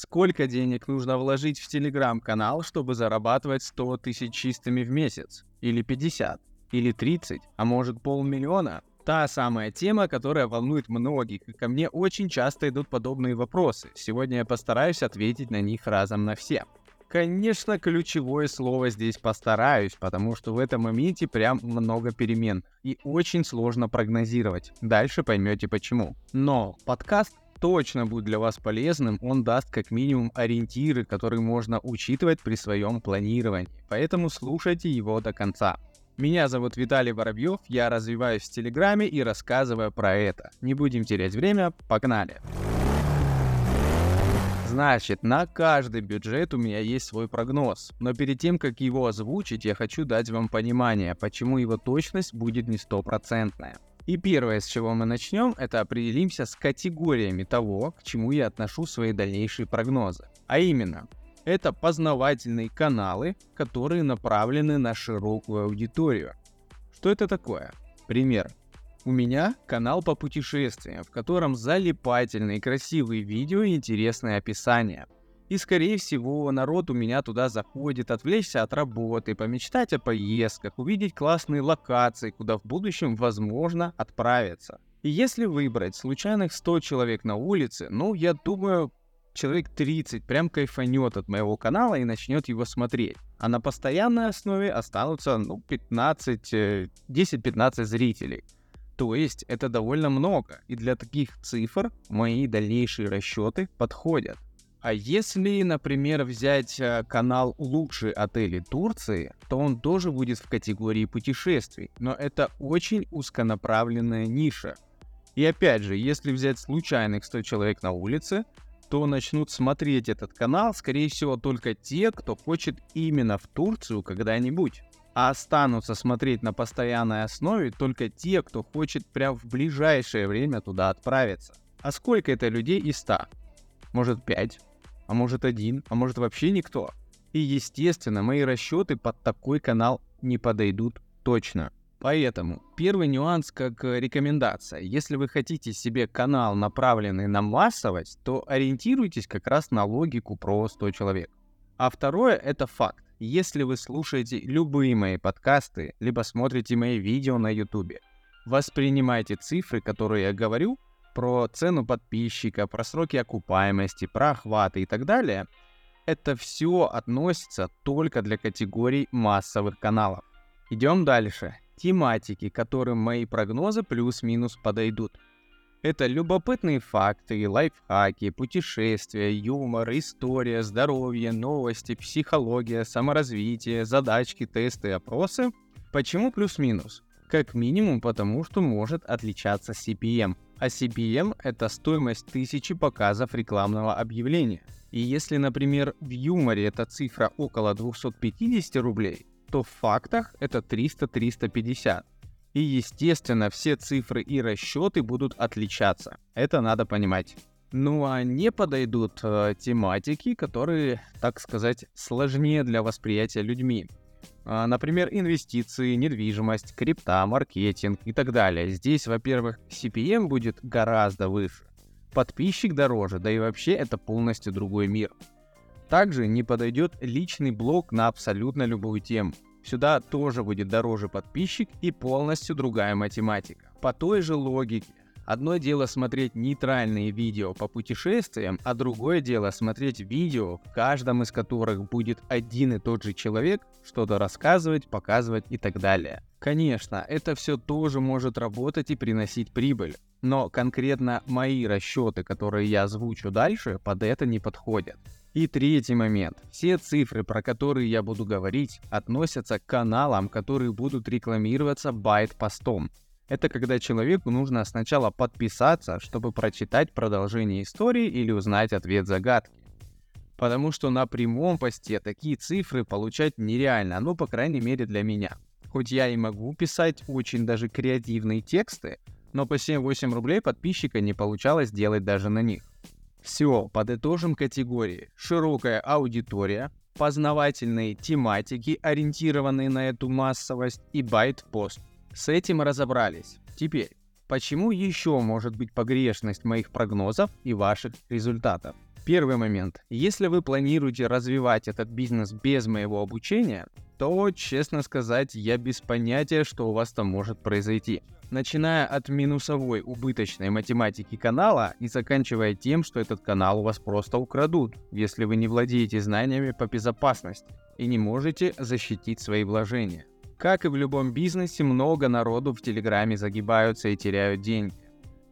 Сколько денег нужно вложить в телеграм-канал, чтобы зарабатывать 100 тысяч чистыми в месяц? Или 50? Или 30? А может полмиллиона? Та самая тема, которая волнует многих, и ко мне очень часто идут подобные вопросы. Сегодня я постараюсь ответить на них разом на все. Конечно, ключевое слово здесь постараюсь, потому что в этом моменте прям много перемен и очень сложно прогнозировать. Дальше поймете почему. Но подкаст точно будет для вас полезным, он даст как минимум ориентиры, которые можно учитывать при своем планировании. Поэтому слушайте его до конца. Меня зовут Виталий Воробьев, я развиваюсь в Телеграме и рассказываю про это. Не будем терять время, погнали! Значит, на каждый бюджет у меня есть свой прогноз. Но перед тем, как его озвучить, я хочу дать вам понимание, почему его точность будет не стопроцентная. И первое, с чего мы начнем, это определимся с категориями того, к чему я отношу свои дальнейшие прогнозы. А именно, это познавательные каналы, которые направлены на широкую аудиторию. Что это такое? Пример. У меня канал по путешествиям, в котором залипательные красивые видео и интересное описание – и, скорее всего, народ у меня туда заходит отвлечься от работы, помечтать о поездках, увидеть классные локации, куда в будущем возможно отправиться. И если выбрать случайных 100 человек на улице, ну, я думаю, человек 30 прям кайфанет от моего канала и начнет его смотреть. А на постоянной основе останутся, ну, 15, 10-15 э, зрителей. То есть это довольно много, и для таких цифр мои дальнейшие расчеты подходят. А если, например, взять э, канал «Лучшие отели Турции», то он тоже будет в категории путешествий, но это очень узконаправленная ниша. И опять же, если взять случайных 100 человек на улице, то начнут смотреть этот канал, скорее всего, только те, кто хочет именно в Турцию когда-нибудь. А останутся смотреть на постоянной основе только те, кто хочет прям в ближайшее время туда отправиться. А сколько это людей из 100? Может 5? А может один, а может вообще никто. И естественно, мои расчеты под такой канал не подойдут точно. Поэтому первый нюанс как рекомендация. Если вы хотите себе канал, направленный на массовость, то ориентируйтесь как раз на логику про 100 человек. А второе это факт. Если вы слушаете любые мои подкасты, либо смотрите мои видео на YouTube, воспринимайте цифры, которые я говорю, про цену подписчика, про сроки окупаемости, про охваты и так далее, это все относится только для категорий массовых каналов. Идем дальше. Тематики, которым мои прогнозы плюс-минус подойдут. Это любопытные факты, лайфхаки, путешествия, юмор, история, здоровье, новости, психология, саморазвитие, задачки, тесты, опросы. Почему плюс-минус? Как минимум потому, что может отличаться CPM – а CPM – это стоимость тысячи показов рекламного объявления. И если, например, в юморе эта цифра около 250 рублей, то в фактах это 300-350. И естественно, все цифры и расчеты будут отличаться. Это надо понимать. Ну а не подойдут э, тематики, которые, так сказать, сложнее для восприятия людьми. А, например, инвестиции, недвижимость, крипта, маркетинг и так далее. Здесь, во-первых, CPM будет гораздо выше, подписчик дороже, да и вообще это полностью другой мир. Также не подойдет личный блог на абсолютно любую тему. Сюда тоже будет дороже подписчик и полностью другая математика. По той же логике Одно дело смотреть нейтральные видео по путешествиям, а другое дело смотреть видео, в каждом из которых будет один и тот же человек что-то рассказывать, показывать и так далее. Конечно, это все тоже может работать и приносить прибыль, но конкретно мои расчеты, которые я озвучу дальше, под это не подходят. И третий момент. Все цифры, про которые я буду говорить, относятся к каналам, которые будут рекламироваться байт-постом. Это когда человеку нужно сначала подписаться, чтобы прочитать продолжение истории или узнать ответ загадки. Потому что на прямом посте такие цифры получать нереально, ну, по крайней мере, для меня. Хоть я и могу писать очень даже креативные тексты, но по 7-8 рублей подписчика не получалось делать даже на них. Все, подытожим категории. Широкая аудитория, познавательные тематики, ориентированные на эту массовость и байт-пост. С этим разобрались. Теперь, почему еще может быть погрешность моих прогнозов и ваших результатов? Первый момент. Если вы планируете развивать этот бизнес без моего обучения, то, честно сказать, я без понятия, что у вас там может произойти. Начиная от минусовой убыточной математики канала и заканчивая тем, что этот канал у вас просто украдут, если вы не владеете знаниями по безопасности и не можете защитить свои вложения. Как и в любом бизнесе, много народу в Телеграме загибаются и теряют деньги.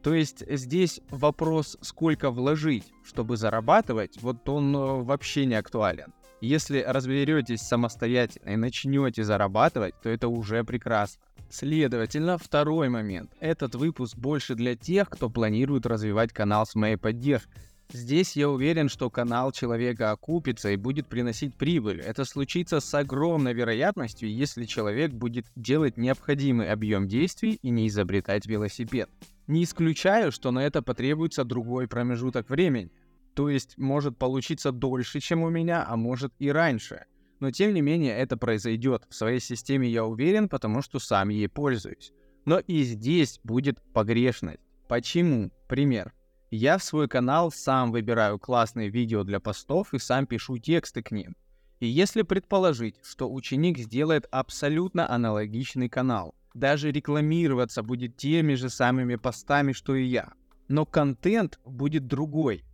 То есть здесь вопрос, сколько вложить, чтобы зарабатывать, вот он э, вообще не актуален. Если разберетесь самостоятельно и начнете зарабатывать, то это уже прекрасно. Следовательно, второй момент. Этот выпуск больше для тех, кто планирует развивать канал с моей поддержкой. Здесь я уверен, что канал человека окупится и будет приносить прибыль. Это случится с огромной вероятностью, если человек будет делать необходимый объем действий и не изобретать велосипед. Не исключаю, что на это потребуется другой промежуток времени. То есть может получиться дольше, чем у меня, а может и раньше. Но тем не менее это произойдет. В своей системе я уверен, потому что сам ей пользуюсь. Но и здесь будет погрешность. Почему? Пример. Я в свой канал сам выбираю классные видео для постов и сам пишу тексты к ним. И если предположить, что ученик сделает абсолютно аналогичный канал, даже рекламироваться будет теми же самыми постами, что и я. Но контент будет другой.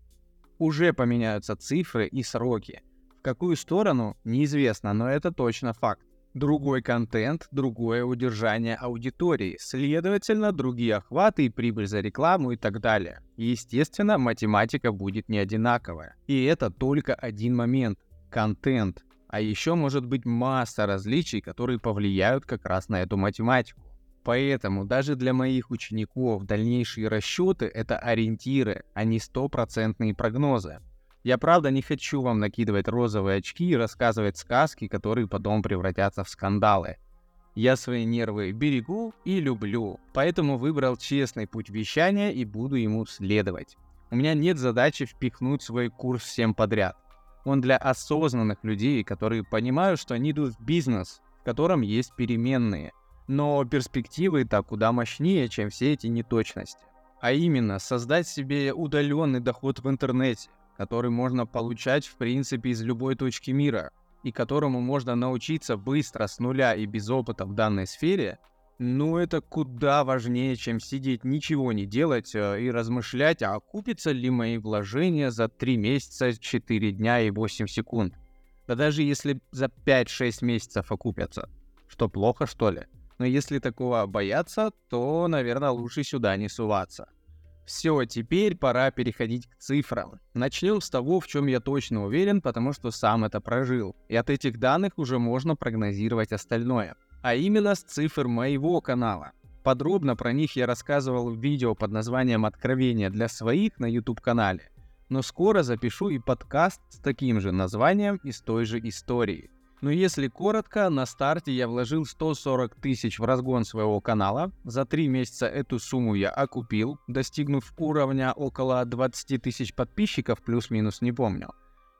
Уже поменяются цифры и сроки. В какую сторону, неизвестно, но это точно факт. Другой контент, другое удержание аудитории, следовательно, другие охваты и прибыль за рекламу и так далее. естественно, математика будет не одинаковая. И это только один момент – контент. А еще может быть масса различий, которые повлияют как раз на эту математику. Поэтому даже для моих учеников дальнейшие расчеты — это ориентиры, а не стопроцентные прогнозы. Я правда не хочу вам накидывать розовые очки и рассказывать сказки, которые потом превратятся в скандалы. Я свои нервы берегу и люблю, поэтому выбрал честный путь вещания и буду ему следовать. У меня нет задачи впихнуть свой курс всем подряд. Он для осознанных людей, которые понимают, что они идут в бизнес, в котором есть переменные. Но перспективы-то куда мощнее, чем все эти неточности. А именно, создать себе удаленный доход в интернете, который можно получать в принципе из любой точки мира, и которому можно научиться быстро с нуля и без опыта в данной сфере, ну это куда важнее, чем сидеть ничего не делать э, и размышлять, а окупятся ли мои вложения за 3 месяца, 4 дня и 8 секунд. Да даже если за 5-6 месяцев окупятся. Что, плохо что ли? Но если такого бояться, то, наверное, лучше сюда не суваться. Все, теперь пора переходить к цифрам. Начнем с того, в чем я точно уверен, потому что сам это прожил. И от этих данных уже можно прогнозировать остальное а именно с цифр моего канала. Подробно про них я рассказывал в видео под названием «Откровения для своих» на YouTube-канале, но скоро запишу и подкаст с таким же названием из той же истории. Но если коротко, на старте я вложил 140 тысяч в разгон своего канала. За три месяца эту сумму я окупил, достигнув уровня около 20 тысяч подписчиков, плюс-минус не помню.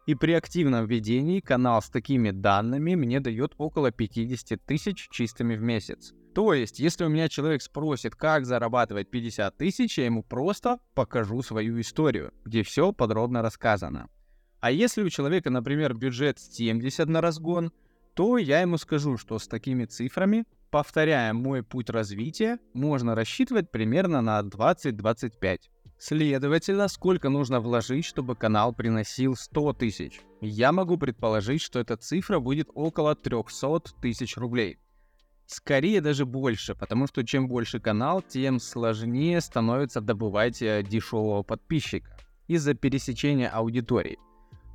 И при активном введении канал с такими данными мне дает около 50 тысяч чистыми в месяц. То есть, если у меня человек спросит, как зарабатывать 50 тысяч, я ему просто покажу свою историю, где все подробно рассказано. А если у человека, например, бюджет 70 на разгон, то я ему скажу, что с такими цифрами, повторяя мой путь развития, можно рассчитывать примерно на 20-25. Следовательно, сколько нужно вложить, чтобы канал приносил 100 тысяч? Я могу предположить, что эта цифра будет около 300 тысяч рублей. Скорее даже больше, потому что чем больше канал, тем сложнее становится добывать э, дешевого подписчика из-за пересечения аудитории.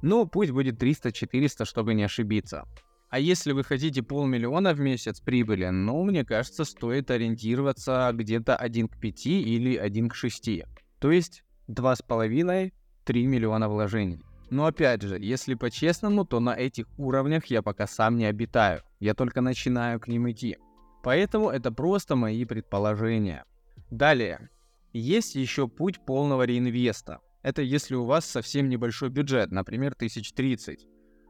Но пусть будет 300-400, чтобы не ошибиться. А если вы хотите полмиллиона в месяц прибыли, ну, мне кажется, стоит ориентироваться где-то 1 к 5 или 1 к 6. То есть 2,5-3 миллиона вложений. Но опять же, если по-честному, то на этих уровнях я пока сам не обитаю. Я только начинаю к ним идти. Поэтому это просто мои предположения. Далее. Есть еще путь полного реинвеста. Это если у вас совсем небольшой бюджет, например, 1030.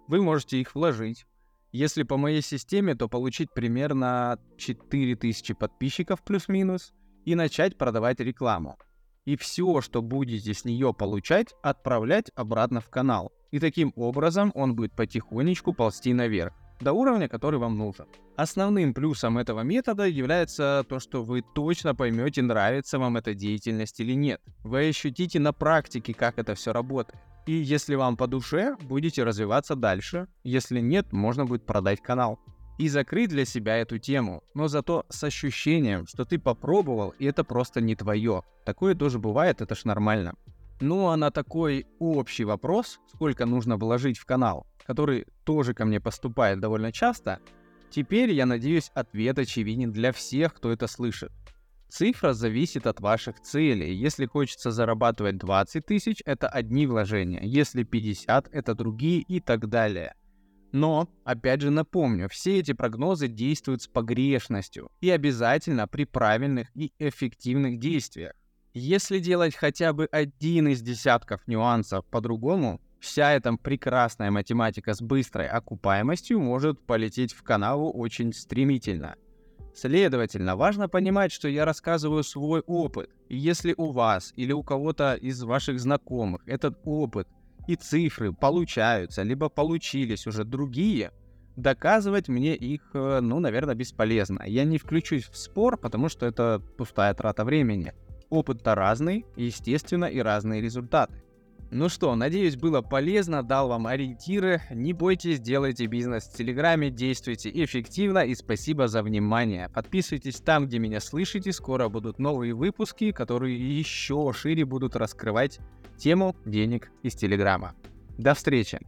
Вы можете их вложить. Если по моей системе, то получить примерно 4000 подписчиков плюс-минус и начать продавать рекламу. и все, что будете с нее получать, отправлять обратно в канал. И таким образом он будет потихонечку ползти наверх до уровня, который вам нужен. Основным плюсом этого метода является то, что вы точно поймете, нравится вам эта деятельность или нет. Вы ощутите на практике, как это все работает. И если вам по душе, будете развиваться дальше. Если нет, можно будет продать канал и закрыть для себя эту тему, но зато с ощущением, что ты попробовал, и это просто не твое. Такое тоже бывает, это ж нормально. Ну а на такой общий вопрос, сколько нужно вложить в канал, который тоже ко мне поступает довольно часто, теперь, я надеюсь, ответ очевиден для всех, кто это слышит. Цифра зависит от ваших целей. Если хочется зарабатывать 20 тысяч, это одни вложения. Если 50, это другие и так далее. Но, опять же напомню, все эти прогнозы действуют с погрешностью и обязательно при правильных и эффективных действиях. Если делать хотя бы один из десятков нюансов по-другому, вся эта прекрасная математика с быстрой окупаемостью может полететь в канаву очень стремительно. Следовательно, важно понимать, что я рассказываю свой опыт. И если у вас или у кого-то из ваших знакомых этот опыт и цифры получаются, либо получились уже другие, доказывать мне их, э, ну, наверное, бесполезно. Я не включусь в спор, потому что это пустая трата времени. Опыт-то разный, естественно, и разные результаты. Ну что, надеюсь, было полезно, дал вам ориентиры. Не бойтесь, делайте бизнес в Телеграме, действуйте эффективно и спасибо за внимание. Подписывайтесь там, где меня слышите, скоро будут новые выпуски, которые еще шире будут раскрывать тему денег из Телеграма. До встречи!